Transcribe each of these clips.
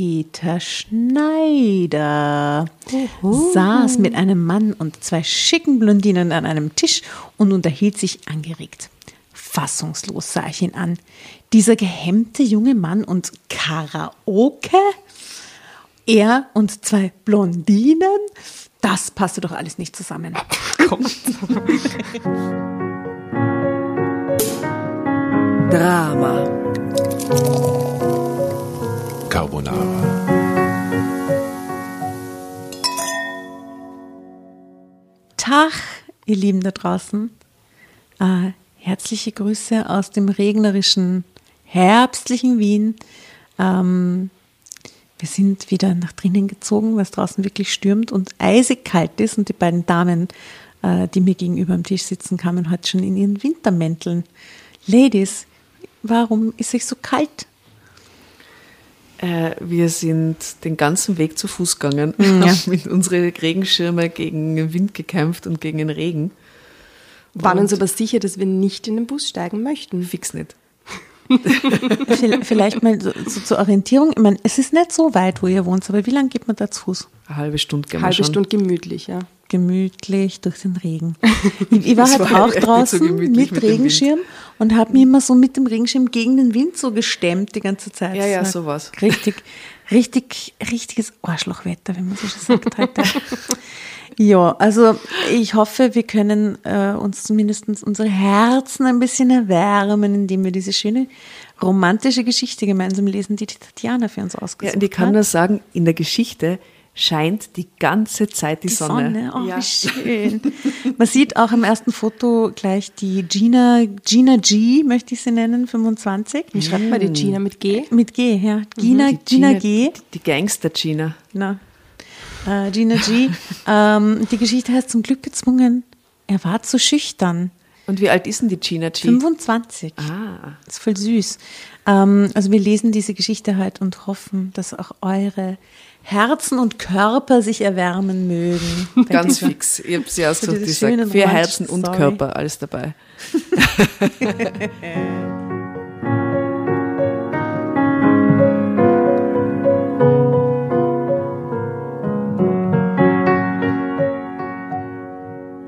Peter Schneider saß mit einem Mann und zwei schicken Blondinen an einem Tisch und unterhielt sich angeregt. Fassungslos sah ich ihn an. Dieser gehemmte junge Mann und Karaoke? Er und zwei Blondinen? Das passte doch alles nicht zusammen. Drama. Carbonara. Tag, ihr Lieben da draußen. Äh, herzliche Grüße aus dem regnerischen, herbstlichen Wien. Ähm, wir sind wieder nach drinnen gezogen, weil es draußen wirklich stürmt und eisig kalt ist. Und die beiden Damen, äh, die mir gegenüber am Tisch sitzen, kamen heute schon in ihren Wintermänteln. Ladies, warum ist es so kalt? Äh, wir sind den ganzen Weg zu Fuß gegangen, Ja. haben mit unseren Regenschirme gegen den Wind gekämpft und gegen den Regen. Waren Und- uns aber sicher, dass wir nicht in den Bus steigen möchten. Fix nicht. Vielleicht- mal so, so zur Orientierung. Ich meine, es ist nicht so weit, wo ihr wohnt, aber wie lange geht man da zu Fuß? Eine halbe Stunde gehen wir Halbe schon. Stunde gemütlich, ja. Gemütlich durch den Regen. Ich, ich war halt war auch so draußen gemütlich mit, mit. Regenschirm und habe mich immer so mit dem Regenschirm gegen den Wind so gestemmt die ganze Zeit. Ja, ja, sowas. Richtig, richtig, richtiges Arschlochwetter, wie man so schon sagt heute. Ja, also ich hoffe, wir können äh, uns zumindest unsere Herzen ein bisschen erwärmen, indem wir diese schöne romantische Geschichte gemeinsam lesen, die die Tatjana für uns Ja, ausgesucht und ich kann hat. nur sagen, in der Geschichte scheint die ganze Zeit die, Die Sonne. Sonne, oh, ja. wie schön. Man sieht auch im ersten Foto gleich die Gina, Gina G, möchte ich sie nennen, 25. Wie schreibt man die Gina mit G? Mit G, ja. Gina, Die Gina G. Die, die Gangster-Gina. Na. Äh, Gina G. ähm, die Geschichte heißt zum Glück gezwungen. Er war zu schüchtern. Und wie alt ist denn die Gina G? 25. Ah, Das ist voll süß. Ähm, also wir lesen diese Geschichte halt und hoffen, dass auch eure Herzen und Körper sich erwärmen mögen. Ganz fix. Ich habe sie ausgesucht, diese die sagt, schönen für Herzen und Story. Körper, alles dabei.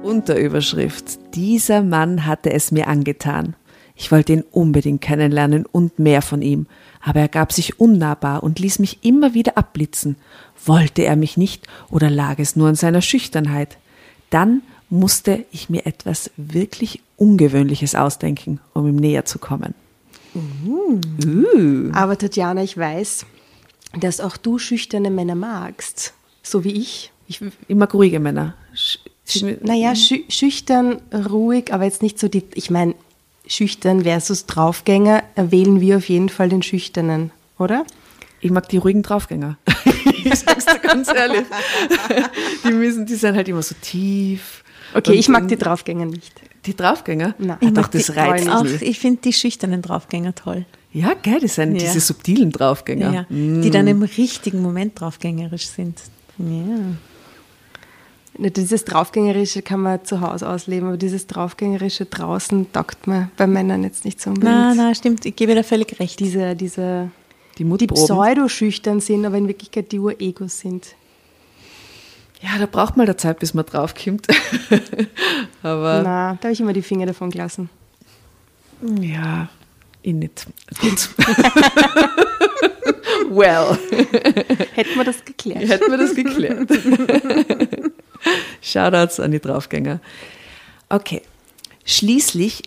Unterüberschrift. Dieser Mann hatte es mir angetan. Ich wollte ihn unbedingt kennenlernen und mehr von ihm, aber er gab sich unnahbar und ließ mich immer wieder abblitzen. Wollte er mich nicht oder lag es nur an seiner Schüchternheit? Dann musste ich mir etwas wirklich Ungewöhnliches ausdenken, um ihm näher zu kommen. Uh. Aber Tatjana, ich weiß, dass auch du schüchterne Männer magst. So wie ich. ich Ich mag ruhige Männer. Sch- sch naja, schü schüchtern, ruhig, aber jetzt nicht so die, ich meine, schüchtern versus Draufgänger, äh, wählen wir auf jeden Fall den Schüchternen, oder? Ich mag die ruhigen Draufgänger. ich sag's dir ganz ehrlich. Die müssen, die sind halt immer so tief. Okay, ich mag die Draufgänger nicht. Die Draufgänger? Nein. Ich doch, mag die das reizt Auch, ich finde die schüchternen Draufgänger toll. Ja, gell, das sind Ja. diese subtilen Draufgänger. Ja, Die dann im richtigen Moment draufgängerisch sind. Ja. Dieses Draufgängerische kann man zu Hause ausleben, aber dieses Draufgängerische draußen taugt mir bei Männern jetzt nicht so unbedingt. Na, na, stimmt, ich gebe dir völlig recht. Diese, diese, Die die pseudo-schüchtern sind, aber in Wirklichkeit die Ur-Egos sind. ja, da braucht man der Zeit, bis man draufkommt. Aber Na, da habe ich immer die Finger davon gelassen. ja, ich nicht. Gut. well, Hätten wir das geklärt. hätten wir das geklärt. Shoutouts an die Draufgänger. Okay, schließlich,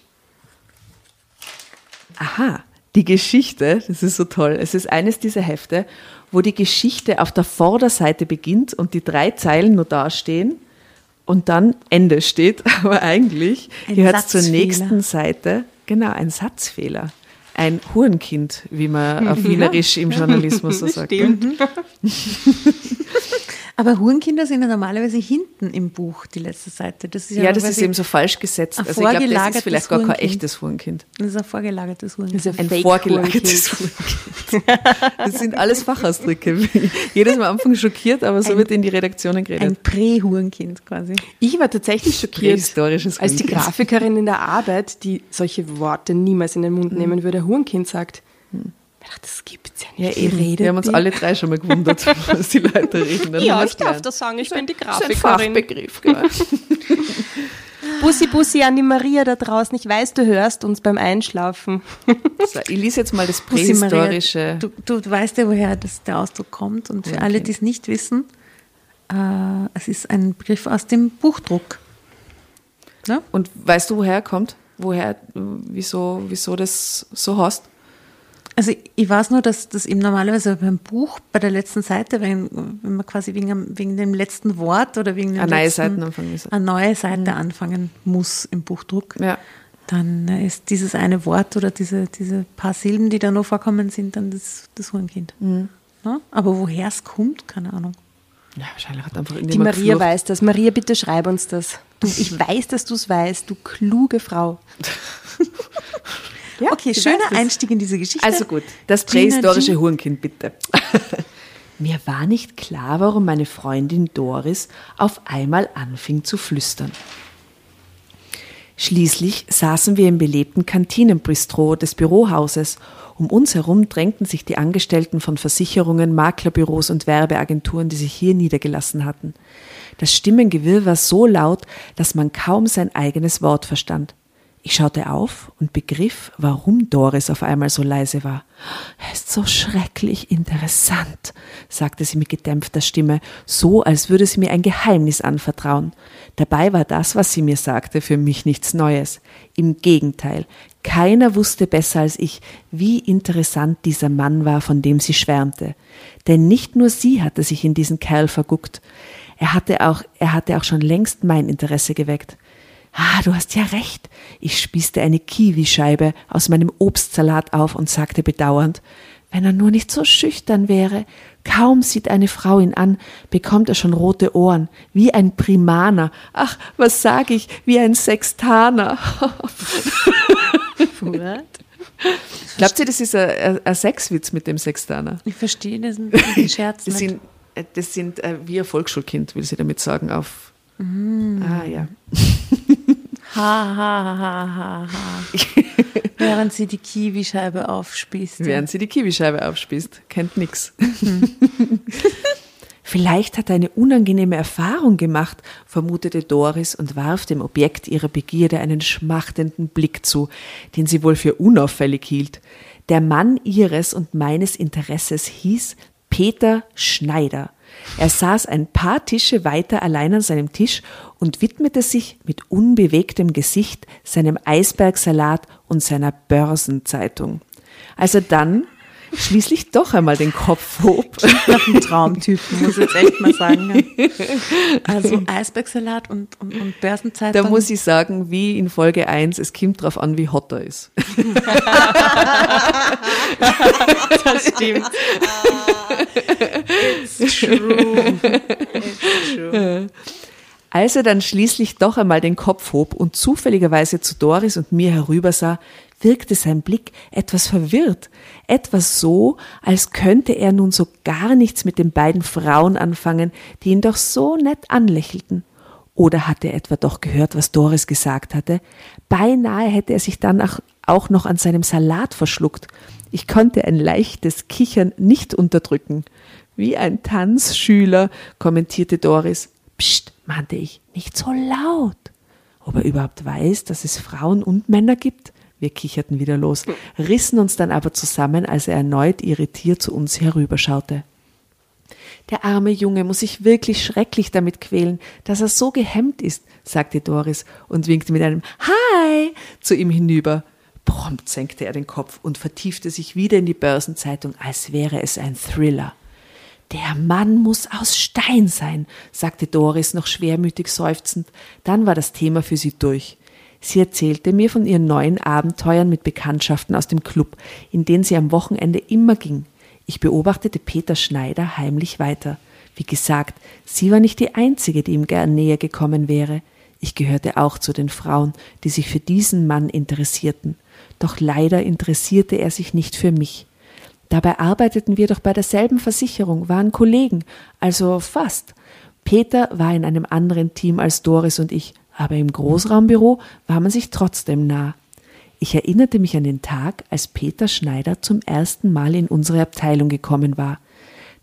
aha, die Geschichte, das ist so toll. Es ist eines dieser Hefte, wo die Geschichte auf der Vorderseite beginnt und die drei Zeilen nur dastehen und dann Ende steht. Aber eigentlich Ein gehört es zur nächsten Seite. Genau, ein Satzfehler. Ein Hurenkind, wie man auf Wienerisch im Journalismus so sagt. Aber Hurenkinder sind ja normalerweise hinten im Buch, die letzte Seite. Das ist ja, Ja, das ist eben so falsch gesetzt. ein Also ich glaube, das ist vorgelagertes vielleicht gar kein Hurenkind. echtes Hurenkind. Das ist ein vorgelagertes Hurenkind. Das ist Ein Fake vorgelagertes Hurenkind. Das sind alles Fachausdrücke. Jedes Mal am Anfang schockiert, aber so Ein- wird in die Redaktionen Ein geredet. Prä-Hurenkind quasi. Ich war tatsächlich schockiert, Prähistorisches als die. Grafikerin in der Arbeit, die solche Worte niemals in den Mund nehmen würde, Hurenkind sagt. Ach, das gibt's ja Ja, nicht. eben. Wie redet Wir haben uns die? alle drei schon mal gewundert, was die Leute reden. Dann Ja, ich darf das sagen, ich bin die Das ist ein Grafikerin. Genau. Bussi, Bussi an die Maria da draußen. Ich weiß, du hörst uns beim Einschlafen. So, ich lese jetzt mal das Bussi Maria, prähistorische. Du, du, weißt ja, woher das, der Ausdruck kommt. Und für alle, die es nicht wissen, äh, es ist ein Begriff aus dem Buchdruck. Ne? Und weißt du, woher er kommt? Woher, wieso, wieso das so heißt? Also ich weiß nur, dass das eben normalerweise beim Buch bei der letzten Seite, wenn, wenn man quasi wegen, wegen dem letzten Wort oder wegen dem Eine neue letzten, Seitenanfang ist. eine neue Seite anfangen muss im Buchdruck, Ja. dann ist dieses eine Wort oder diese, diese paar Silben, die da noch vorkommen, sind dann das, das Hurenkind. Mhm. Ja? Aber woher es kommt, keine Ahnung. ja, wahrscheinlich hat einfach Die Maria geflucht. weiß das. Maria, bitte schreib uns das. Du, ich weiß, dass du es weißt, du kluge Frau. Ja, okay, schöner. Einstieg in diese Geschichte. Also gut, das prähistorische. Hurenkind, bitte. Mir war nicht klar, warum meine Freundin Doris auf einmal anfing zu flüstern. Schließlich saßen wir im belebten Kantinenbistro des Bürohauses. Um uns herum drängten sich die Angestellten von Versicherungen, Maklerbüros und Werbeagenturen, die sich hier niedergelassen hatten. Das Stimmengewirr war so laut, dass man kaum sein eigenes Wort verstand. Ich schaute auf und begriff, warum Doris auf einmal so leise war. Er ist so schrecklich interessant, sagte sie mit gedämpfter Stimme, so als würde sie mir ein Geheimnis anvertrauen. Dabei war das, was sie mir sagte, für mich nichts Neues. Im Gegenteil, keiner wusste besser als ich, wie interessant dieser Mann war, von dem sie schwärmte. Denn nicht nur sie hatte sich in diesen Kerl verguckt. Er hatte auch, er hatte auch schon längst mein Interesse geweckt. Ah, du hast ja recht. Ich spießte eine Kiwischeibe aus meinem Obstsalat auf und sagte bedauernd, wenn er nur nicht so schüchtern wäre. Kaum sieht eine Frau ihn an, bekommt er schon rote Ohren, wie ein Primaner. Ach, was sag ich, wie ein Sextaner. Glaubt ihr, das ist ein, ein, Sexwitz mit dem Sextaner? ich verstehe diesen, diesen Scherz Das sind, äh, das sind äh, wie ein Volksschulkind, will sie damit sagen, auf. Ah, ja. Ha, ha, ha, ha, ha. Während sie die Kiwischeibe aufspießt. Während sie die Kiwischeibe aufspießt. Kennt nix. Vielleicht hat er eine unangenehme Erfahrung gemacht, vermutete Doris und warf dem Objekt ihrer Begierde einen schmachtenden Blick zu, den sie wohl für unauffällig hielt. Der Mann ihres und meines Interesses hieß Peter Schneider. Er saß ein paar Tische weiter allein an seinem Tisch und widmete sich mit unbewegtem Gesicht seinem Eisbergsalat und seiner Börsenzeitung. Als er dann schließlich doch einmal den Kopf hob, Nach einem Traumtypen, muss ich jetzt echt mal sagen. Also Eisbergsalat und, und, und Börsenzeitung. da muss ich sagen, wie in Folge 1, es kommt drauf an, wie hot er ist. das stimmt. It's true. It's true. Als er dann schließlich doch einmal den Kopf hob und zufälligerweise zu Doris und mir herübersah, wirkte sein Blick etwas verwirrt, etwas so, als könnte er nun so gar nichts mit den beiden Frauen anfangen, die ihn doch so nett anlächelten. Oder hatte er etwa doch gehört, was Doris gesagt hatte? Beinahe hätte er sich dann auch- noch an seinem Salat verschluckt. Ich konnte ein leichtes Kichern nicht unterdrücken. Wie ein Tanzschüler, kommentierte Doris. Psst, mahnte ich, nicht so laut. Ob er überhaupt weiß, dass es Frauen und Männer gibt? Wir kicherten wieder los, rissen uns dann aber zusammen, als er erneut irritiert zu uns herüberschaute. Der arme Junge muss sich wirklich schrecklich damit quälen, dass er so gehemmt ist, sagte Doris und winkte mit einem Hi zu ihm hinüber. Prompt senkte er den Kopf und vertiefte sich wieder in die Börsenzeitung, als wäre es ein Thriller. Der Mann muss aus Stein sein, sagte Doris noch schwermütig seufzend. Dann war das Thema für sie durch. Sie erzählte mir von ihren neuen Abenteuern mit Bekanntschaften aus dem Club, in den sie am Wochenende immer ging. Ich beobachtete Peter Schneider heimlich weiter. Wie gesagt, sie war nicht die einzige, die ihm gern näher gekommen wäre. Ich gehörte auch zu den Frauen, die sich für diesen Mann interessierten. Doch leider interessierte er sich nicht für mich. Dabei arbeiteten wir doch bei derselben Versicherung, waren Kollegen, also fast. Peter war in einem anderen Team als Doris und ich, aber im Großraumbüro war man sich trotzdem nah. Ich erinnerte mich an den Tag, als Peter Schneider zum ersten Mal in unsere Abteilung gekommen war.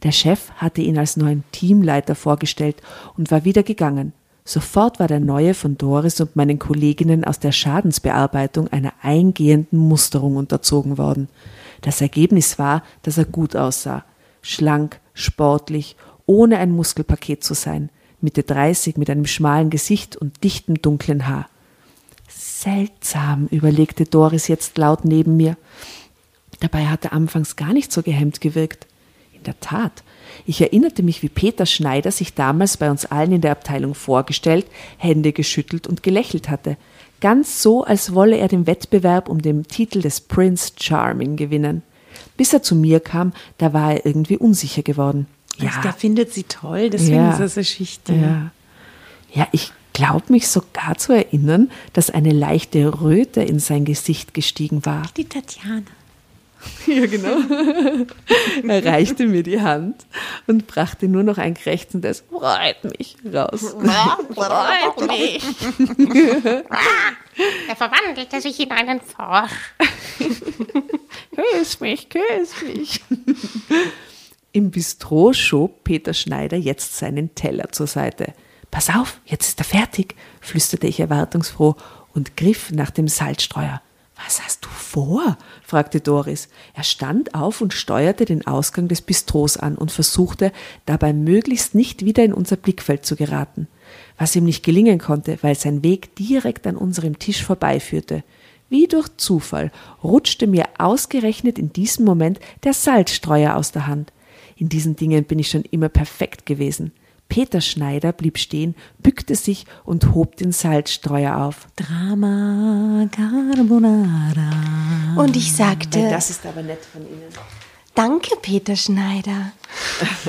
Der Chef hatte ihn als neuen Teamleiter vorgestellt und war wieder gegangen. Sofort war der neue von Doris und meinen Kolleginnen aus der Schadensbearbeitung einer eingehenden Musterung unterzogen worden. Das Ergebnis war, dass er gut aussah. Schlank, sportlich, ohne ein Muskelpaket zu sein, Mitte 30 mit einem schmalen Gesicht und dichtem dunklen Haar. Seltsam, überlegte Doris jetzt laut neben mir. Dabei hat er anfangs gar nicht so gehemmt gewirkt. In der Tat, ich erinnerte mich, wie Peter Schneider sich damals bei uns allen in der Abteilung vorgestellt, Hände geschüttelt und gelächelt hatte. Ganz so, als wolle er den Wettbewerb um den Titel des Prince Charming gewinnen. Bis er zu mir kam, da war er irgendwie unsicher geworden. Also der findet sie toll, deswegen Ja. ist er so schüchtern. Ja. Ja, ich glaube mich sogar zu erinnern, dass eine leichte Röte in sein Gesicht gestiegen war. Die Tatjana. Ja, genau. er reichte mir die Hand und brachte nur noch ein krächzendes Freut mich raus. Freut mich. er verwandelte sich in einen Frosch. Küss mich, küss mich. Im Bistro schob Peter Schneider jetzt seinen Teller zur Seite. Pass auf, jetzt ist er fertig, flüsterte ich erwartungsfroh und griff nach dem Salzstreuer. Was hast du vor? fragte Doris. Er stand auf und steuerte den Ausgang des Bistros an und versuchte, dabei möglichst nicht wieder in unser Blickfeld zu geraten. Was ihm nicht gelingen konnte, weil sein Weg direkt an unserem Tisch vorbeiführte. Wie durch Zufall rutschte mir ausgerechnet in diesem Moment der Salzstreuer aus der Hand. In diesen Dingen bin ich schon immer perfekt gewesen. Peter Schneider blieb stehen, bückte sich und hob den Salzstreuer auf. Drama Carbonara. Und ich sagte, ist aber nett von Ihnen. danke, Peter Schneider.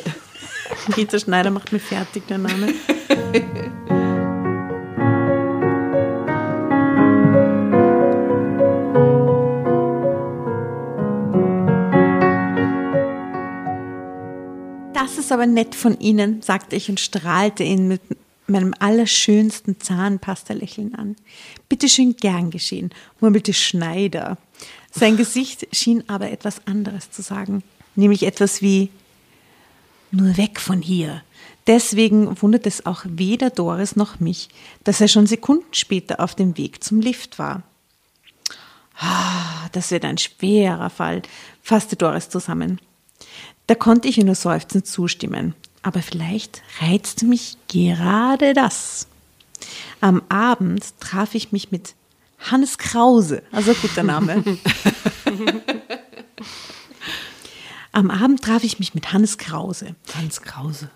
Peter Schneider macht mir fertig, der Name. ist aber nett von Ihnen, sagte ich und strahlte ihn mit meinem allerschönsten Zahnpasta-Lächeln an. Bitte schön gern geschehen, murmelte Schneider. Sein Gesicht schien aber etwas anderes zu sagen, nämlich etwas wie nur weg von hier. Deswegen wundert es auch weder Doris noch mich, dass er schon Sekunden später auf dem Weg zum Lift war. Ah, das wird ein schwerer Fall, fasste Doris zusammen. Da konnte ich ihr nur seufzend zustimmen. Aber vielleicht reizte mich gerade das. Am Abend traf ich mich mit Hannes Krause, also guter Name. Am Abend traf ich mich mit Hannes Krause. Hans Krause.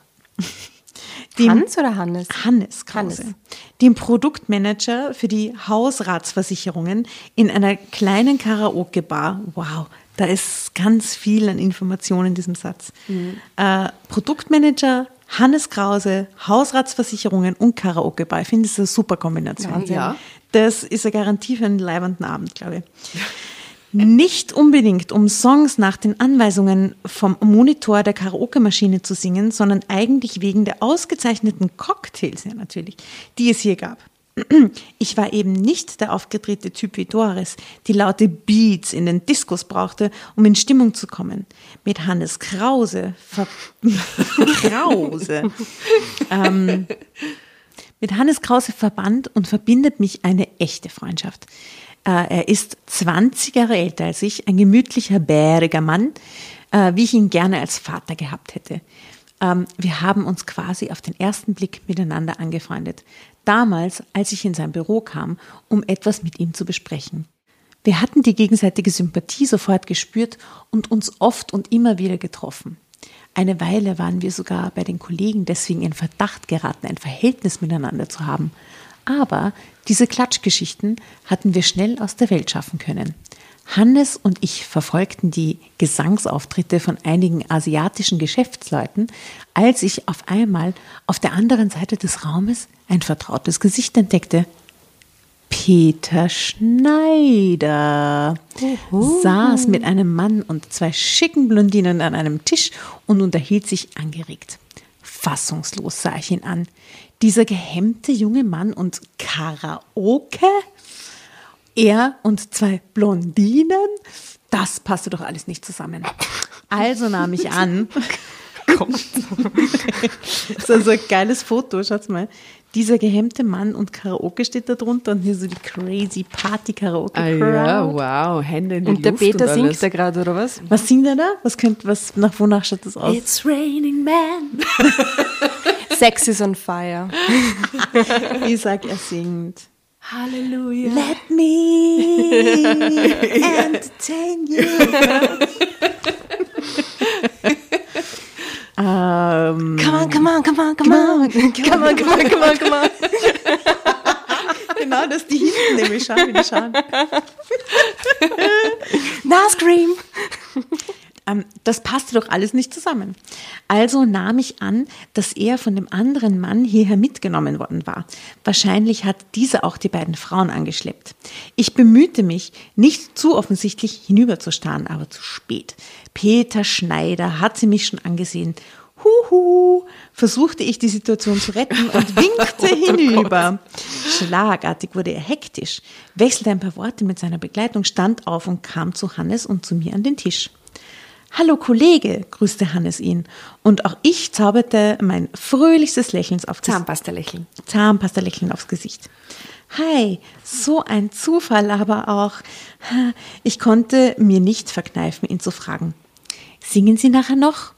dem- Hans oder Hannes? Hannes Krause, Hannes. dem Produktmanager für die Hausratsversicherungen in einer kleinen Karaoke-Bar. Wow, da ist ganz viel an Informationen in diesem Satz. Äh, Produktmanager, Hannes Krause, Hausratsversicherungen und Karaoke-Bar. Ich finde, das ist eine super Kombination. Wahnsinn. Ja. Das ist eine Garantie für einen leibenden Abend, glaube ich. Nicht unbedingt, um Songs nach den Anweisungen vom Monitor der Karaoke-Maschine zu singen, sondern eigentlich wegen der ausgezeichneten Cocktails, ja natürlich, die es hier gab. Ich war eben nicht der aufgedrehte Typ wie Doris, die laute Beats in den Diskos brauchte, um in Stimmung zu kommen. Mit Hannes Krause, ver Krause, ähm, mit Hannes Krause verband und verbindet mich eine echte Freundschaft. Äh, er ist 20 Jahre älter als ich, ein gemütlicher, bäriger Mann, äh, wie ich ihn gerne als Vater gehabt hätte. Ähm, wir haben uns quasi auf den ersten Blick miteinander angefreundet. Damals, als ich in sein Büro kam, um etwas mit ihm zu besprechen. Wir hatten die gegenseitige Sympathie sofort gespürt und uns oft und immer wieder getroffen. Eine Weile waren wir sogar bei den Kollegen deswegen in Verdacht geraten, ein Verhältnis miteinander zu haben. Aber diese Klatschgeschichten hatten wir schnell aus der Welt schaffen können. Hannes und ich verfolgten die Gesangsauftritte von einigen asiatischen Geschäftsleuten, als ich auf einmal auf der anderen Seite des Raumes ein vertrautes Gesicht entdeckte. Peter Schneider saß mit einem Mann und zwei schicken Blondinen an einem Tisch und unterhielt sich angeregt. Fassungslos sah ich ihn an. Dieser gehemmte junge Mann und Karaoke? Er und zwei Blondinen? Das passte doch alles nicht zusammen. Also nahm ich an. das ist also ein geiles Foto, schaut mal. Dieser gehemmte Mann und Karaoke steht da drunter und hier so die crazy Party Karaoke Ah, ja, wow, Hände in die Und der Luft Peter und singt da gerade, oder was? Was singt er da? Was könnte, was, nach wonach schaut das aus? It's raining man. Sex is on fire. Ich sag, er singt. Halleluja. Let me entertain you. ähm, Come on, come on, come on, come on. Come on, come on, come on, come on. genau, das die hinten nämlich. Schau, wie die schauen. Na, Scream. Das passte doch alles nicht zusammen. Also nahm ich an, dass er von dem anderen Mann hierher mitgenommen worden war. Wahrscheinlich hat dieser auch die beiden Frauen angeschleppt. Ich bemühte mich, nicht zu offensichtlich hinüberzustarren, aber zu spät. Peter Schneider hatte mich schon angesehen. Huhu, versuchte ich die Situation zu retten und winkte hinüber. Schlagartig wurde er hektisch, wechselte ein paar Worte mit seiner Begleitung, stand auf und kam zu Hannes und zu mir an den Tisch. Hallo Kollege, grüßte Hannes ihn. Und auch ich zauberte mein fröhlichstes Lächeln auf das Zahnpasta lächeln. Zahnpasta-Lächeln aufs Gesicht. Hi, so ein Zufall, aber auch, ich konnte mir nicht verkneifen, ihn zu fragen. Singen Sie nachher noch?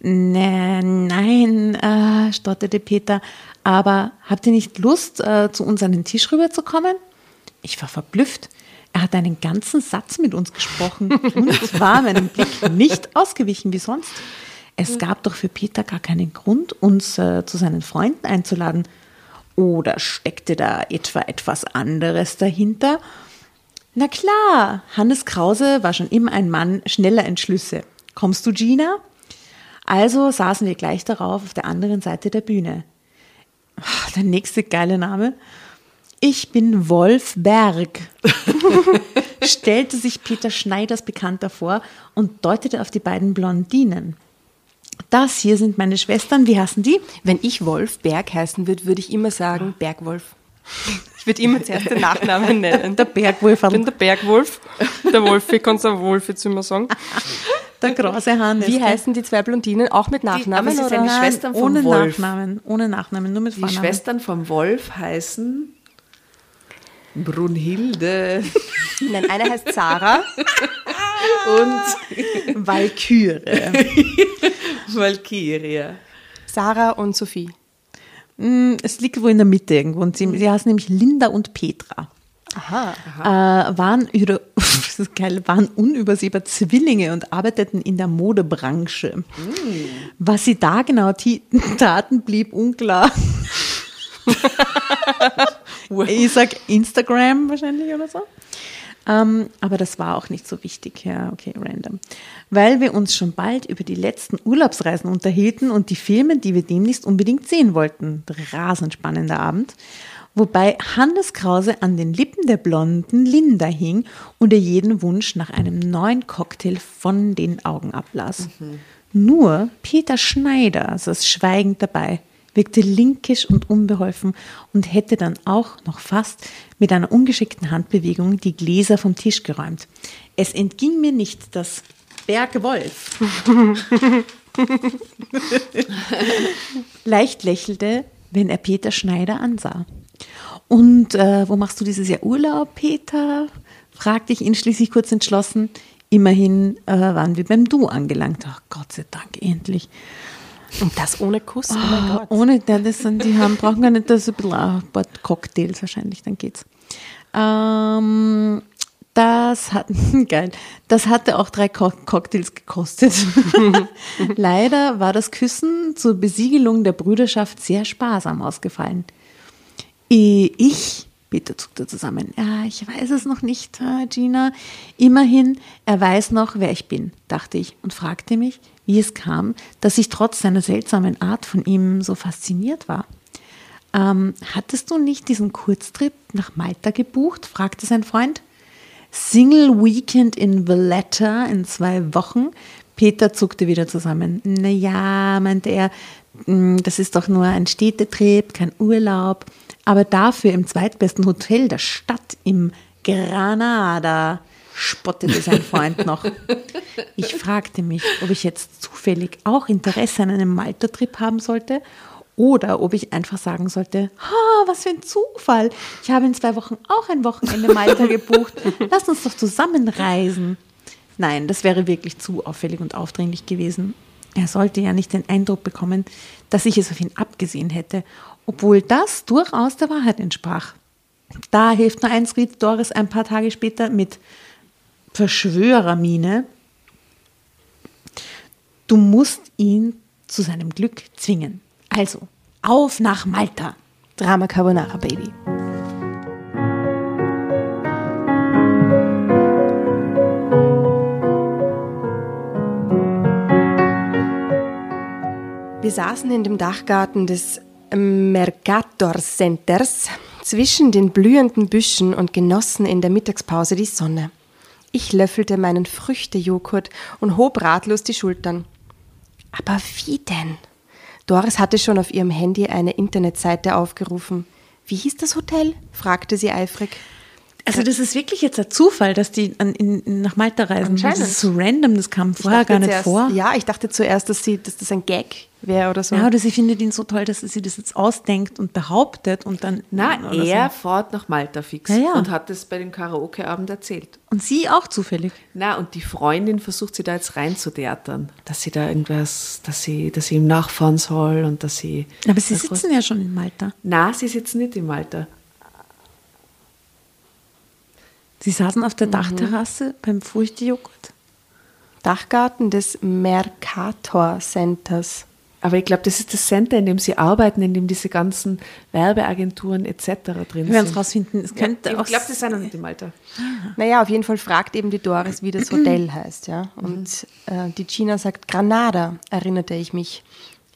Nee, nein, äh, stotterte Peter, aber habt ihr nicht Lust, äh, zu uns an den Tisch rüberzukommen? Ich war verblüfft. Er hat einen ganzen Satz mit uns gesprochen und war meinem Blick nicht ausgewichen wie sonst. Es gab doch für Peter gar keinen Grund, uns äh, zu seinen Freunden einzuladen. Oder steckte da etwa etwas anderes dahinter? Na klar, Hannes Krause war schon immer ein Mann schneller Entschlüsse. Kommst du, Gina? Also saßen wir gleich darauf auf der anderen Seite der Bühne. Der nächste geile Name. Ich bin Wolf Berg, stellte sich Peter Schneiders Bekannter vor und deutete auf die beiden Blondinen. Das hier sind meine Schwestern, wie heißen die? Wenn ich Wolf Berg heißen würde, würde ich immer sagen Bergwolf. Ich würde immer zuerst den Nachnamen nennen. Der Bergwolf, Ich bin der Bergwolf. Der Wolfi, kannst du auch Wolf jetzt immer sagen. der große Hannes. Wie heißen die zwei Blondinen? Auch mit Nachnamen? aber sie sind oder? die Schwestern vom ohne Wolf. Nachnamen, ohne Nachnamen, nur mit Die Vornamen. Schwestern vom Wolf heißen Brunhilde Nein, eine heißt Sarah. und Walküre. Valkyria. Sarah und Sophie. Mm, es liegt wohl in der Mitte irgendwo. Und sie, sie heißen nämlich Linda und Petra. Aha. Äh, waren, über, das ist geil, waren unübersehbar Zwillinge und arbeiteten in der Modebranche. Was sie da genau taten, blieb unklar. Ich sag Instagram wahrscheinlich oder so. Ähm, aber das war auch nicht so wichtig. Ja, okay, random. Weil wir uns schon bald über die letzten Urlaubsreisen unterhielten und die Filme, die wir demnächst unbedingt sehen wollten. Rasend spannender Abend. Wobei Hannes Krause an den Lippen der blonden Linda hing und er jeden Wunsch nach einem neuen Cocktail von den Augen ablas. Nur Peter Schneider saß schweigend dabei, wirkte linkisch und unbeholfen und hätte dann auch noch fast mit einer ungeschickten Handbewegung die Gläser vom Tisch geräumt. Es entging mir nicht, dass Bergwolf leicht lächelte, wenn er Peter Schneider ansah. Und äh, wo machst du dieses Jahr Urlaub, Peter? fragte ich ihn schließlich kurz entschlossen. Immerhin äh, waren wir beim Du angelangt. Ach, Gott sei Dank, endlich. Und das ohne Kuss? Oh mein Gott. Ohne, ja, das sind, die haben, brauchen gar nicht das ein bisschen ein paar Cocktails wahrscheinlich, dann geht's. Ähm, das hat, geil, das hatte auch drei Co Cocktails gekostet. Leider war das Küssen zur Besiegelung der Brüderschaft sehr sparsam ausgefallen. Ich, Peter zuckte zusammen, ja, ich weiß es noch nicht, äh, Gina. Immerhin, er weiß noch, wer ich bin, dachte ich und fragte mich, wie es kam, dass ich trotz seiner seltsamen Art von ihm so fasziniert war. Ähm, hattest du nicht diesen Kurztrip nach Malta gebucht? fragte sein Freund. Single Weekend in Valletta in zwei Wochen. Peter zuckte wieder zusammen. Naja, meinte er, "mm, das ist doch nur ein Städtetrip, kein Urlaub. Aber dafür im zweitbesten Hotel der Stadt im Granada, spottete sein Freund noch. Ich fragte mich, ob ich jetzt zufällig auch Interesse an einem Malta-Trip haben sollte oder ob ich einfach sagen sollte, ha, was für ein Zufall. Ich habe in zwei Wochen auch ein Wochenende Malta gebucht. Lass uns doch zusammen reisen. Nein, das wäre wirklich zu auffällig und aufdringlich gewesen. Er sollte ja nicht den Eindruck bekommen, dass ich es auf ihn abgesehen hätte, obwohl das durchaus der Wahrheit entsprach. Da hilft nur eins, riet Doris ein paar Tage später mit Verschwörermiene. Du musst ihn zu seinem Glück zwingen. Also, auf nach Malta. Drama Carbonara Baby. Wir saßen in dem Dachgarten des Mercator Centers zwischen den blühenden Büschen und genossen in der Mittagspause die Sonne. Ich löffelte meinen Früchtejoghurt und hob ratlos die Schultern. Aber wie denn? Doris hatte schon auf ihrem Handy eine Internetseite aufgerufen. Wie hieß das Hotel? fragte sie eifrig. Also das ist wirklich jetzt ein Zufall, dass die an, in, nach Malta reisen. Das ist so random, das kam vorher gar nicht zuerst, vor. Ja, ich dachte zuerst, dass, sie, dass das ein Gag wäre oder so. Ja, oder sie findet ihn so toll, dass sie das jetzt ausdenkt und behauptet und dann. Na, er So. fährt nach Malta fix Ja, ja. und hat es bei dem Karaoke-Abend erzählt. Und sie auch zufällig. Na, und die Freundin versucht sie da jetzt reinzutheatern, dass sie da irgendwas, dass sie, dass sie ihm nachfahren soll und dass sie. Aber sie das sitzen ja schon in Malta. Na, sie sitzen nicht in Malta. Sie saßen auf Mhm. der Dachterrasse beim Früchtejoghurt. Dachgarten des Mercator Centers. Aber ich glaube, das ist das Center, in dem sie arbeiten, in dem diese ganzen Werbeagenturen etc. drin Wir werden es sind. rausfinden. Es könnte ich auch glaube, das sind noch nicht in Malta. Naja, auf jeden Fall fragt eben die Doris, wie das Hotel heißt, ja. Und äh, die Gina sagt Granada, erinnerte ich mich.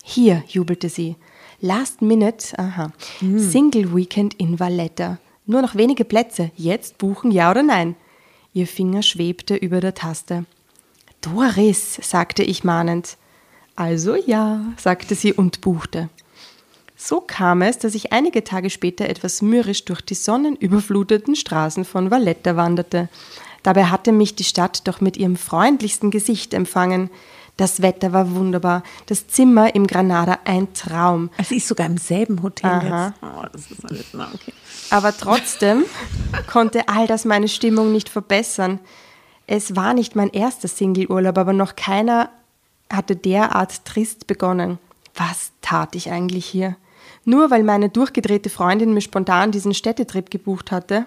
Hier, jubelte sie. Last minute, aha. Single Weekend in Valletta. Nur noch wenige Plätze. Jetzt buchen, ja oder nein? Ihr Finger schwebte über der Taste. Doris, sagte ich mahnend. Also ja, sagte sie und buchte. So kam es, dass ich einige Tage später etwas mürrisch durch die sonnenüberfluteten Straßen von Valletta wanderte. Dabei hatte mich die Stadt doch mit ihrem freundlichsten Gesicht empfangen. Das Wetter war wunderbar, das Zimmer im Granada ein Traum. Sie ist sogar im selben Hotel Aha. jetzt. Oh, das ist alles na, okay. Aber trotzdem konnte all das meine Stimmung nicht verbessern. Es war nicht mein erster Singleurlaub, aber noch keiner hatte derart trist begonnen. Was tat ich eigentlich hier? Nur weil meine durchgedrehte Freundin mir spontan diesen Städtetrip gebucht hatte?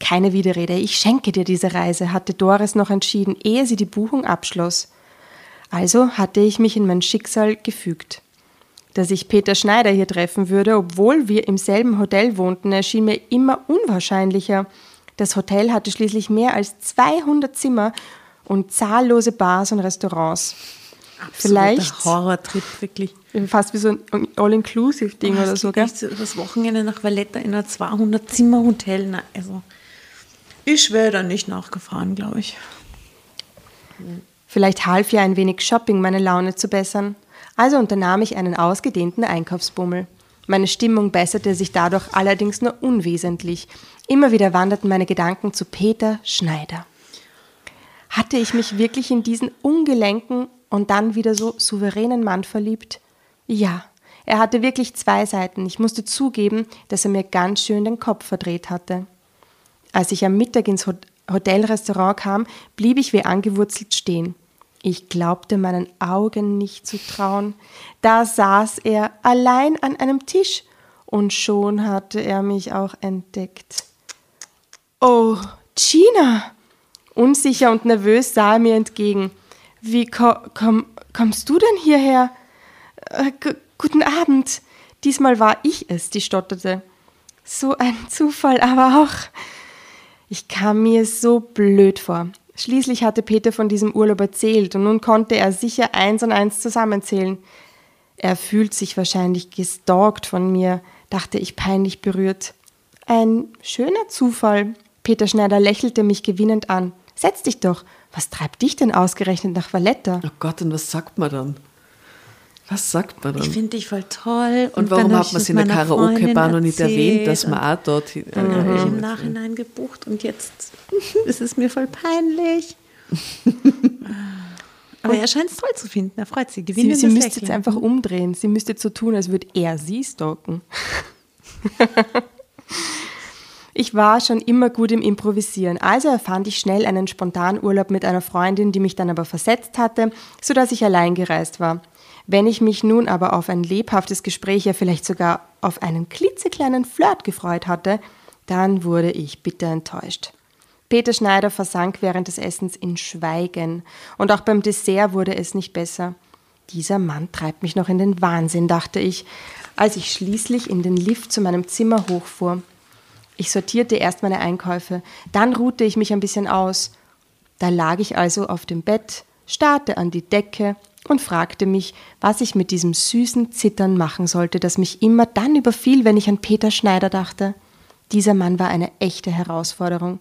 Keine Widerrede, ich schenke dir diese Reise, hatte Doris noch entschieden, ehe sie die Buchung abschloss. Also hatte ich mich in mein Schicksal gefügt. Dass ich Peter Schneider hier treffen würde, obwohl wir im selben Hotel wohnten, erschien mir immer unwahrscheinlicher. Das Hotel hatte schließlich mehr als 200 Zimmer und zahllose Bars und Restaurants. Vielleicht Absoluter Horrortrip, wirklich. fast wie so ein All-Inclusive-Ding Oh, oder so, gell? so übers Wochenende nach Valletta in einer 200-Zimmer-Hotel. Na, also, ich wäre da nicht nachgefahren, glaube ich. Vielleicht half ja ein wenig Shopping, meine Laune zu bessern. Also unternahm ich einen ausgedehnten Einkaufsbummel. Meine Stimmung besserte sich dadurch allerdings nur unwesentlich. Immer wieder wanderten meine Gedanken zu Peter Schneider. Hatte ich mich wirklich in diesen ungelenken und dann wieder so souveränen Mann verliebt? Ja, er hatte wirklich zwei Seiten. Ich musste zugeben, dass er mir ganz schön den Kopf verdreht hatte. Als ich am Mittag ins Hot- Hotelrestaurant kam, blieb ich wie angewurzelt stehen. Ich glaubte meinen Augen nicht zu trauen. Da saß er allein an einem Tisch und schon hatte er mich auch entdeckt. Oh, Gina! Unsicher und nervös sah er mir entgegen. Wie ko komm, kommst du denn hierher? Äh, gu- guten Abend. Diesmal war ich es, die stotterte. So ein Zufall, aber auch. Ich kam mir so blöd vor. Schließlich hatte Peter von diesem Urlaub erzählt und nun konnte er sicher eins und eins zusammenzählen. Er fühlt sich wahrscheinlich gestalkt von mir, dachte ich peinlich berührt. Ein schöner Zufall. Peter Schneider lächelte mich gewinnend an. Setz dich doch. Was treibt dich denn ausgerechnet nach Valletta? Oh Gott, und was sagt man dann? Was sagt man dann? Ich finde dich voll toll. und dann warum hat man es sie in der Karaoke-Bahn noch nicht erwähnt, dass man und auch dort hin. dann habe ich äh, im Nachhinein gebucht und jetzt ist es mir voll peinlich. Aber er scheint es toll zu finden. Er freut sich. Sie, Gewinnendes sie müsste Lächeln. jetzt einfach umdrehen. Sie müsste jetzt so tun, als würde er sie stalken. ich war schon immer gut im Improvisieren, also erfand ich schnell einen Spontanurlaub mit einer Freundin, die mich dann aber versetzt hatte, sodass ich allein gereist war. Wenn ich mich nun aber auf ein lebhaftes Gespräch, ja vielleicht sogar auf einen klitzekleinen Flirt gefreut hatte, dann wurde ich bitter enttäuscht. Peter Schneider versank während des Essens in Schweigen, und auch beim Dessert wurde es nicht besser. Dieser Mann treibt mich noch in den Wahnsinn, dachte ich, als ich schließlich in den Lift zu meinem Zimmer hochfuhr. Ich sortierte erst meine Einkäufe, dann ruhte ich mich ein bisschen aus. Da lag ich also auf dem Bett, starrte an die Decke und fragte mich, was ich mit diesem süßen Zittern machen sollte, das mich immer dann überfiel, wenn ich an Peter Schneider dachte. Dieser Mann war eine echte Herausforderung.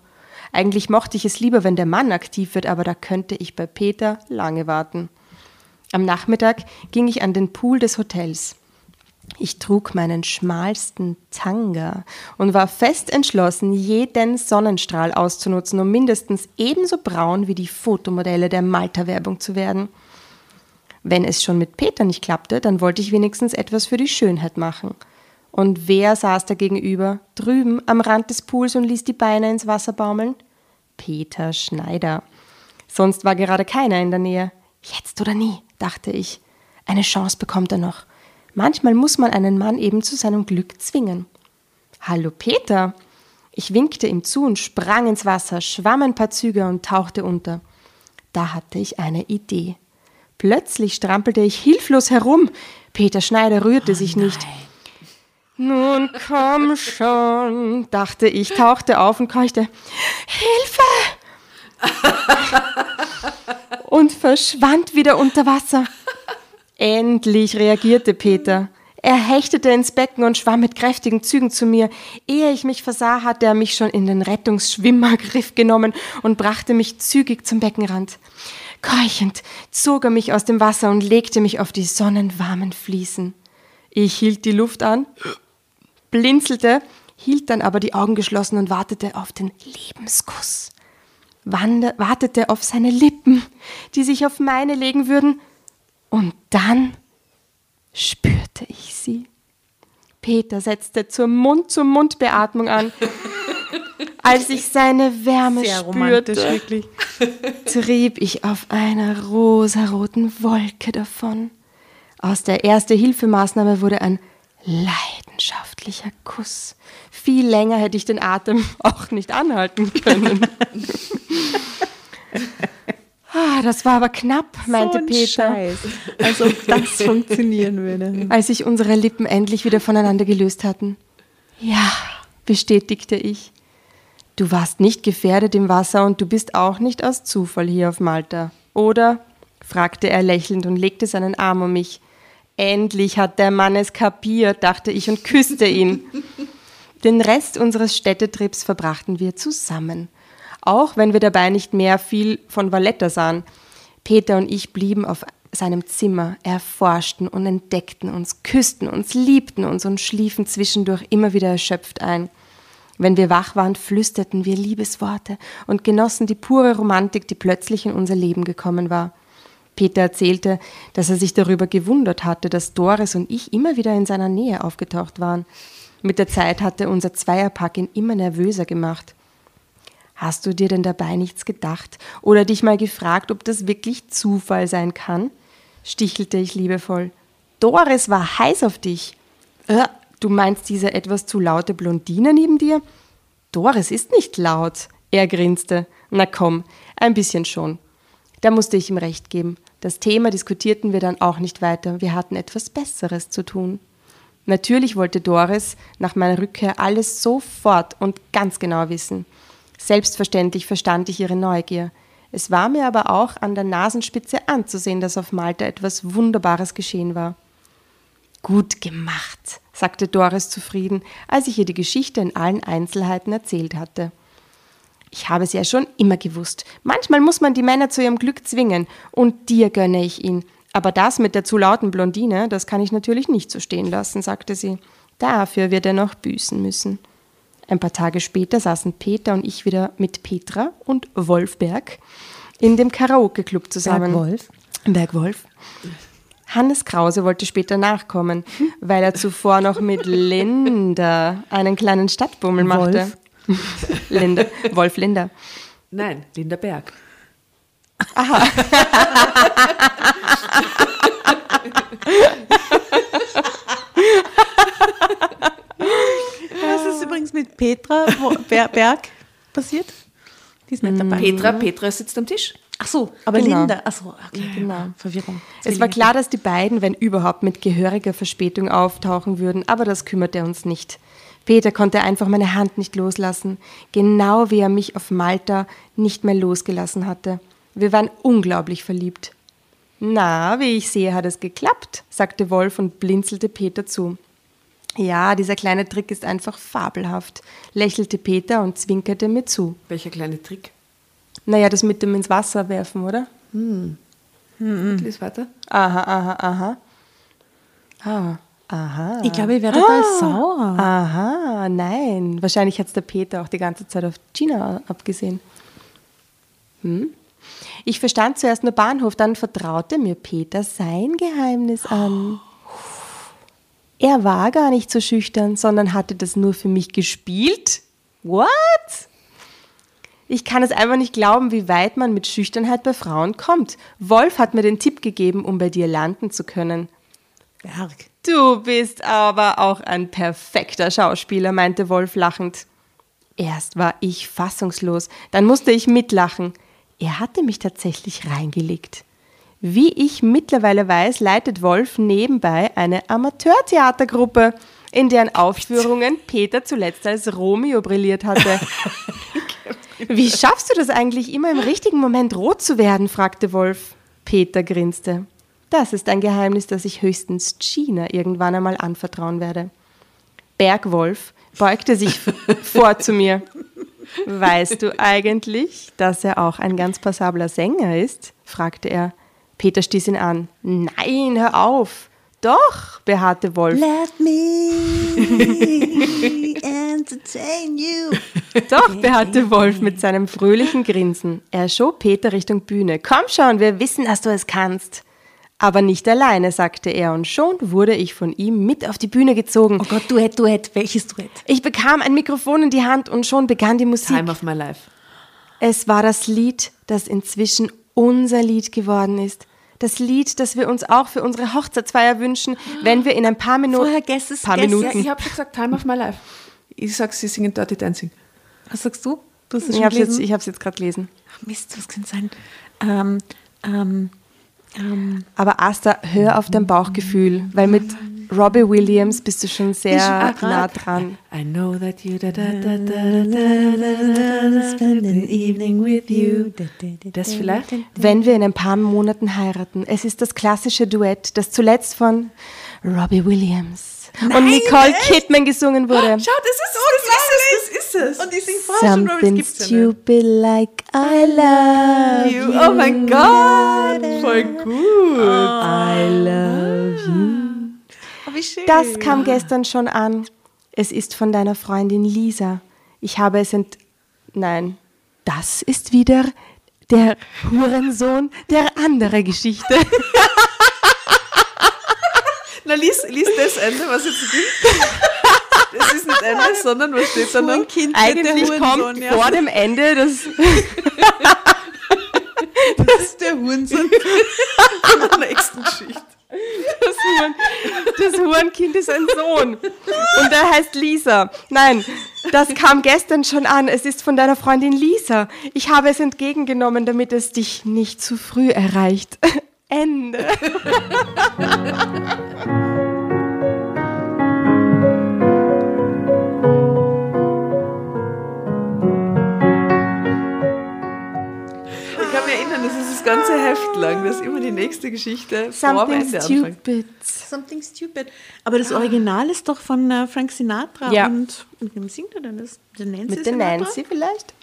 Eigentlich mochte ich es lieber, wenn der Mann aktiv wird, aber da könnte ich bei Peter lange warten. Am Nachmittag ging ich an den Pool des Hotels. Ich trug meinen schmalsten Tanga und war fest entschlossen, jeden Sonnenstrahl auszunutzen, um mindestens ebenso braun wie die Fotomodelle der Malta-Werbung zu werden. Wenn es schon mit Peter nicht klappte, dann wollte ich wenigstens etwas für die Schönheit machen. Und wer saß da gegenüber, drüben am Rand des Pools und ließ die Beine ins Wasser baumeln? Peter Schneider. Sonst war gerade keiner in der Nähe. Jetzt oder nie, dachte ich. Eine Chance bekommt er noch. Manchmal muss man einen Mann eben zu seinem Glück zwingen. Hallo Peter! Ich winkte ihm zu und sprang ins Wasser, schwamm ein paar Züge und tauchte unter. Da hatte ich eine Idee. Plötzlich strampelte ich hilflos herum. Peter Schneider rührte sich nicht. Nun komm schon, dachte ich, tauchte auf und keuchte. Hilfe! und verschwand wieder unter Wasser. Endlich reagierte Peter. Er hechtete ins Becken und schwamm mit kräftigen Zügen zu mir. Ehe ich mich versah, hatte er mich schon in den Rettungsschwimmergriff genommen und brachte mich zügig zum Beckenrand. Keuchend zog er mich aus dem Wasser und legte mich auf die sonnenwarmen Fliesen. Ich hielt die Luft an, blinzelte, hielt dann aber die Augen geschlossen und wartete auf den Lebenskuss. Wande, wartete auf seine Lippen, die sich auf meine legen würden, und dann spürte ich sie. Peter setzte zur Mund-zu-Mund-Beatmung an. Als ich seine Wärme Sehr spürte, romantisch, wirklich. Trieb ich auf einer rosaroten Wolke davon. Aus der Erste-Hilfemaßnahme wurde ein leidenschaftlicher Kuss. Viel länger hätte ich den Atem auch nicht anhalten können. ah, das war aber knapp, meinte so ein Peter, Scheiß. Als ob das funktionieren würde. als sich unsere Lippen endlich wieder voneinander gelöst hatten. Ja, bestätigte ich. Du warst nicht gefährdet im Wasser und du bist auch nicht aus Zufall hier auf Malta, oder? fragte er lächelnd und legte seinen Arm um mich. Endlich hat der Mann es kapiert, dachte ich und küsste ihn. Den Rest unseres Städtetrips verbrachten wir zusammen, auch wenn wir dabei nicht mehr viel von Valletta sahen. Peter und ich blieben auf seinem Zimmer, erforschten und entdeckten uns, küssten uns, liebten uns und schliefen zwischendurch immer wieder erschöpft ein. Wenn wir wach waren, flüsterten wir Liebesworte und genossen die pure Romantik, die plötzlich in unser Leben gekommen war. Peter erzählte, dass er sich darüber gewundert hatte, dass Doris und ich immer wieder in seiner Nähe aufgetaucht waren. Mit der Zeit hatte unser Zweierpack ihn immer nervöser gemacht. Hast du dir denn dabei nichts gedacht oder dich mal gefragt, ob das wirklich Zufall sein kann? stichelte ich liebevoll. Doris war heiß auf dich. Äh, du meinst diese etwas zu laute Blondine neben dir? Doris ist nicht laut. Er grinste. Na komm, ein bisschen schon. Da musste ich ihm recht geben. Das Thema diskutierten wir dann auch nicht weiter. Wir hatten etwas Besseres zu tun. Natürlich wollte Doris nach meiner Rückkehr alles sofort und ganz genau wissen. Selbstverständlich verstand ich ihre Neugier. Es war mir aber auch an der Nasenspitze anzusehen, dass auf Malta etwas Wunderbares geschehen war. Gut gemacht, sagte Doris zufrieden, als ich ihr die Geschichte in allen Einzelheiten erzählt hatte. Ich habe es ja schon immer gewusst. Manchmal muss man die Männer zu ihrem Glück zwingen, und dir gönne ich ihn. Aber das mit der zu lauten Blondine, das kann ich natürlich nicht so stehen lassen, sagte sie. Dafür wird er noch büßen müssen. Ein paar Tage später saßen Peter und ich wieder mit Petra und Wolfberg in dem Karaoke-Club zusammen. Bergwolf. Bergwolf. Hannes Krause wollte später nachkommen, weil er zuvor noch mit Linda einen kleinen Stadtbummel machte. Linda, Wolf Linda. Nein, Linda Berg. Was ist übrigens mit Petra Berg passiert? Die ist nicht dabei. Petra, Petra sitzt am Tisch. Ach so, aber Genau. Linda. Ach so, okay. Genau. Verwirrung. Es war klar, dass die beiden, wenn überhaupt, mit gehöriger Verspätung auftauchen würden, aber das kümmerte uns nicht. Peter konnte einfach meine Hand nicht loslassen, genau wie er mich auf Malta nicht mehr losgelassen hatte. Wir waren unglaublich verliebt. Na, wie ich sehe, hat es geklappt, sagte Wolf und blinzelte Peter zu. Ja, dieser kleine Trick ist einfach fabelhaft, lächelte Peter und zwinkerte mir zu. Welcher kleine Trick? Naja, das mit dem ins Wasser werfen, oder? Lies weiter. Aha, aha, aha. Ah, aha. Ich glaube, ich werde da sauer. Aha, nein. Wahrscheinlich hat es der Peter auch die ganze Zeit auf Gina abgesehen. Hm? Ich verstand zuerst nur Bahnhof, dann vertraute mir Peter sein Geheimnis an. Er war gar nicht so schüchtern, sondern hatte das nur für mich gespielt. What? Ich kann es einfach nicht glauben, wie weit man mit Schüchternheit bei Frauen kommt. Wolf hat mir den Tipp gegeben, um bei dir landen zu können. Berg. Du bist aber auch ein perfekter Schauspieler, meinte Wolf lachend. Erst war ich fassungslos, dann musste ich mitlachen. Er hatte mich tatsächlich reingelegt. Wie ich mittlerweile weiß, leitet Wolf nebenbei eine Amateurtheatergruppe, in deren Aufführungen Peter zuletzt als Romeo brilliert hatte. Wie schaffst du das eigentlich, immer im richtigen Moment rot zu werden? fragte Wolf. Peter grinste. Das ist ein Geheimnis, das ich höchstens Gina irgendwann einmal anvertrauen werde. Bergwolf beugte sich vor zu mir. Weißt du eigentlich, dass er auch ein ganz passabler Sänger ist? fragte er. Peter stieß ihn an. Nein, hör auf. Doch, beharrte Wolf. Let me entertain you. Doch, beharrte Wolf mit seinem fröhlichen Grinsen. Er schob Peter Richtung Bühne. Komm schon, wir wissen, dass du es kannst. Aber nicht alleine, sagte er, und schon wurde ich von ihm mit auf die Bühne gezogen. Oh Gott, Duett, Duett. Welches Duett? Ich bekam ein Mikrofon in die Hand und schon begann die Musik. Time of my life. Es war das Lied, das inzwischen unser Lied geworden ist. Das Lied, das wir uns auch für unsere Hochzeitsfeier wünschen, wenn wir in ein paar Minuten. Vorher Guesses, paar Guesses. Minuten. Ja, ich habe schon gesagt, Time of my life. Ich sag, sie singen Dirty Dancing. Was sagst du? Du hast es Ich habe es jetzt, ich jetzt gerade gelesen. Ach, Mist, was könnte sein? Ähm, ähm, ähm, Aber Asta, hör auf dein Bauchgefühl, weil mit Robbie Williams bist du schon sehr ah, nah dran. I know that you da, da, da, da, da, da, spend an evening with you. Das vielleicht? Wenn wir in ein paar Monaten heiraten. Es ist das klassische Duett, das zuletzt von Robbie Williams und Nicole Kidman gesungen wurde. Schau, das ist, das ist es, das ist es. Und ich singe vorher schon, Something gibt's stupid like I love you. Oh mein Gott, voll gut. I love you. Oh, wie schön. Das kam gestern schon an. Es ist von deiner Freundin Lisa. Ich habe es ent... Nein, das ist wieder der Hurensohn der andere Geschichte. Na, lies, lies das Ende, was jetzt gibt. Das ist nicht Ende, sondern was steht da noch? Kind Eigentlich der kommt ja. vor dem Ende das... Das ist der Hurensohn. der nächsten Geschichte. Das, Huren, das Hurenkind ist ein Sohn. Und er heißt Lisa. Nein, das kam gestern schon an. Es ist von deiner Freundin Lisa. Ich habe es entgegengenommen, damit es dich nicht zu früh erreicht. Ende. Ich kann mich erinnern, das ist das ganze Heft lang, dass immer die nächste Geschichte vor dem Something Ende anfängt. stupid. Something stupid. Aber das Original ist doch von äh, Frank Sinatra. Ja. Und mit wem singt er denn das? Der Nancy Mit der? Nancy vielleicht?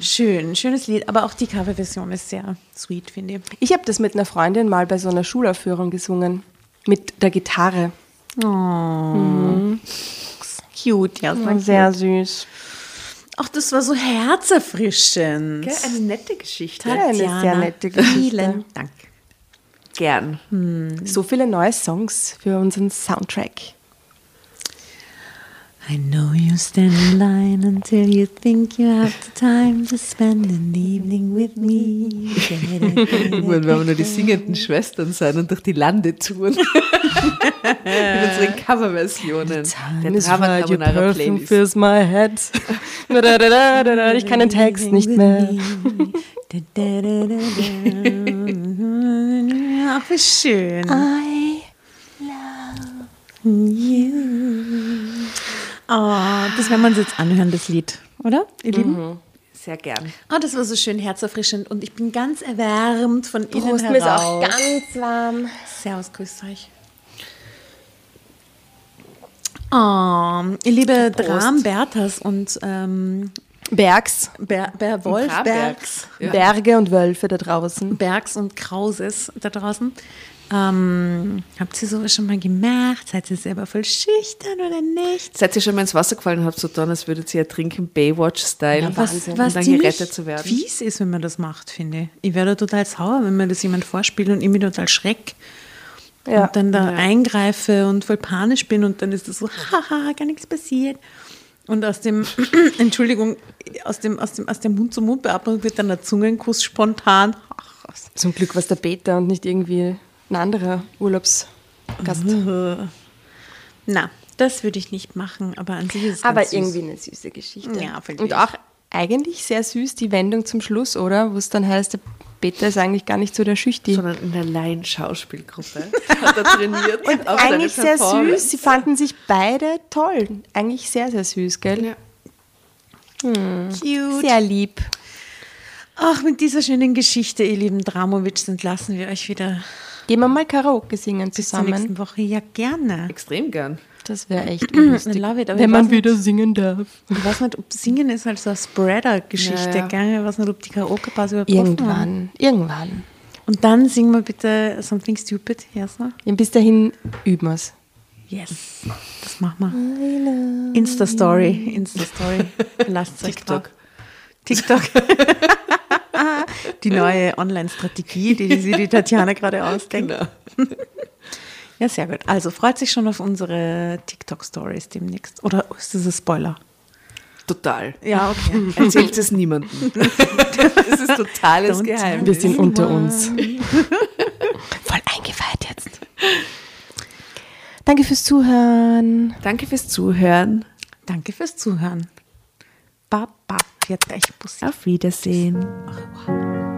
Schön, schönes Lied, aber auch die Coverversion ist sehr sweet, finde ich. Ich habe das mit einer Freundin mal bei so einer Schulaufführung gesungen. Mit der Gitarre. Cute, ja. War sehr süß. Ach, das war so herzerfrischend. Eine nette Geschichte. Ja, eine sehr nette Geschichte. Vielen Dank. Gern. So viele neue Songs für unseren Soundtrack. I know you stand in line until you think you have the time to spend an evening with me. Irgendwann werden wir nur die singenden Schwestern sein und durch die Lande touren. Mit unseren Coverversionen. Der Drama Carbonara Playlist. fills my head. Ich kann den Text nicht mehr. Ach, wie schön. I Oh, das werden wir uns jetzt anhören, das Lied, oder, ihr Lieben? Sehr gern. Oh, das war so schön herzerfrischend und ich bin ganz erwärmt von innen Prost, heraus. mir ist auch ganz warm. Servus, grüßt euch. Oh, ihr liebe Dram Berthas und ähm, Bergs, Ber, Ber Wolfbergs, Brabergs. Ja. Berge und Wölfe da draußen. Bergs und Krauses da draußen. Ähm, habt ihr sowas schon mal gemacht? Seid ihr selber voll schüchtern oder nicht? Seid ihr schon mal ins Wasser gefallen und habt so getan, als würdet ihr ertrinken, Baywatch-Style, Was, um was dann gerettet zu werden? fies ist, wenn man das macht, finde ich. Ich werde total sauer, wenn mir das jemand vorspielt und ich mich total schreck. Ja. Und dann da eingreife und voll panisch bin und dann ist das so, haha, gar nichts passiert. Und aus dem, Entschuldigung, aus dem, aus dem, aus dem Mund-zu-Mund-Beatmung wird dann der Zungenkuss spontan. Ach, was. Zum Glück war es der Peter und nicht irgendwie ein anderer Urlaubsgast. Na, das würde ich nicht machen, aber an sich ist es Aber ganz süß. irgendwie eine süße Geschichte. Ja, Und auch eigentlich sehr süß die Wendung zum Schluss, oder? Wo es dann heißt, der Peter ist eigentlich gar nicht so der Schüchti. Sondern in der Laien-Schauspielgruppe hat er trainiert. Und Eigentlich sehr süß. Sie fanden sich beide toll. Eigentlich sehr, sehr süß, gell? Ja. Cute. Sehr lieb. Ach, mit dieser schönen Geschichte, ihr lieben Dramowitsch, entlassen wir euch wieder Gehen wir mal Karaoke singen bis zur zusammen. nächsten Woche. Ja, gerne. Extrem gern. Das wäre echt lustig. love it. Aber Wenn man nicht- wieder singen darf. Ich weiß nicht, ob Singen ist halt so eine Spreader-Geschichte, Ja, ja. Ich weiß nicht, ob die Karaoke-Bars überhaupt offen haben. Irgendwann. Irgendwann. Und dann singen wir bitte Something Stupid, Jasna. Ja, bis dahin üben wir es. Yes. Das machen wir. Insta-Story. Insta-Story. Lasst euch TikTok. TikTok. die neue Online-Strategie, die, die sich die Tatjana gerade ausdenkt. Ja, sehr gut. Also freut sich schon auf unsere TikTok-Stories demnächst. Oder ist das ein Spoiler? Total. Ja, okay. Erzählt es niemandem. Das ist totales Don't Geheimnis. Wir sind unter uns. Voll eingeweiht jetzt. Danke fürs Zuhören. Danke fürs Zuhören. Danke fürs Zuhören. Baba, jetzt gleich Musik. Auf Wiedersehen. Au.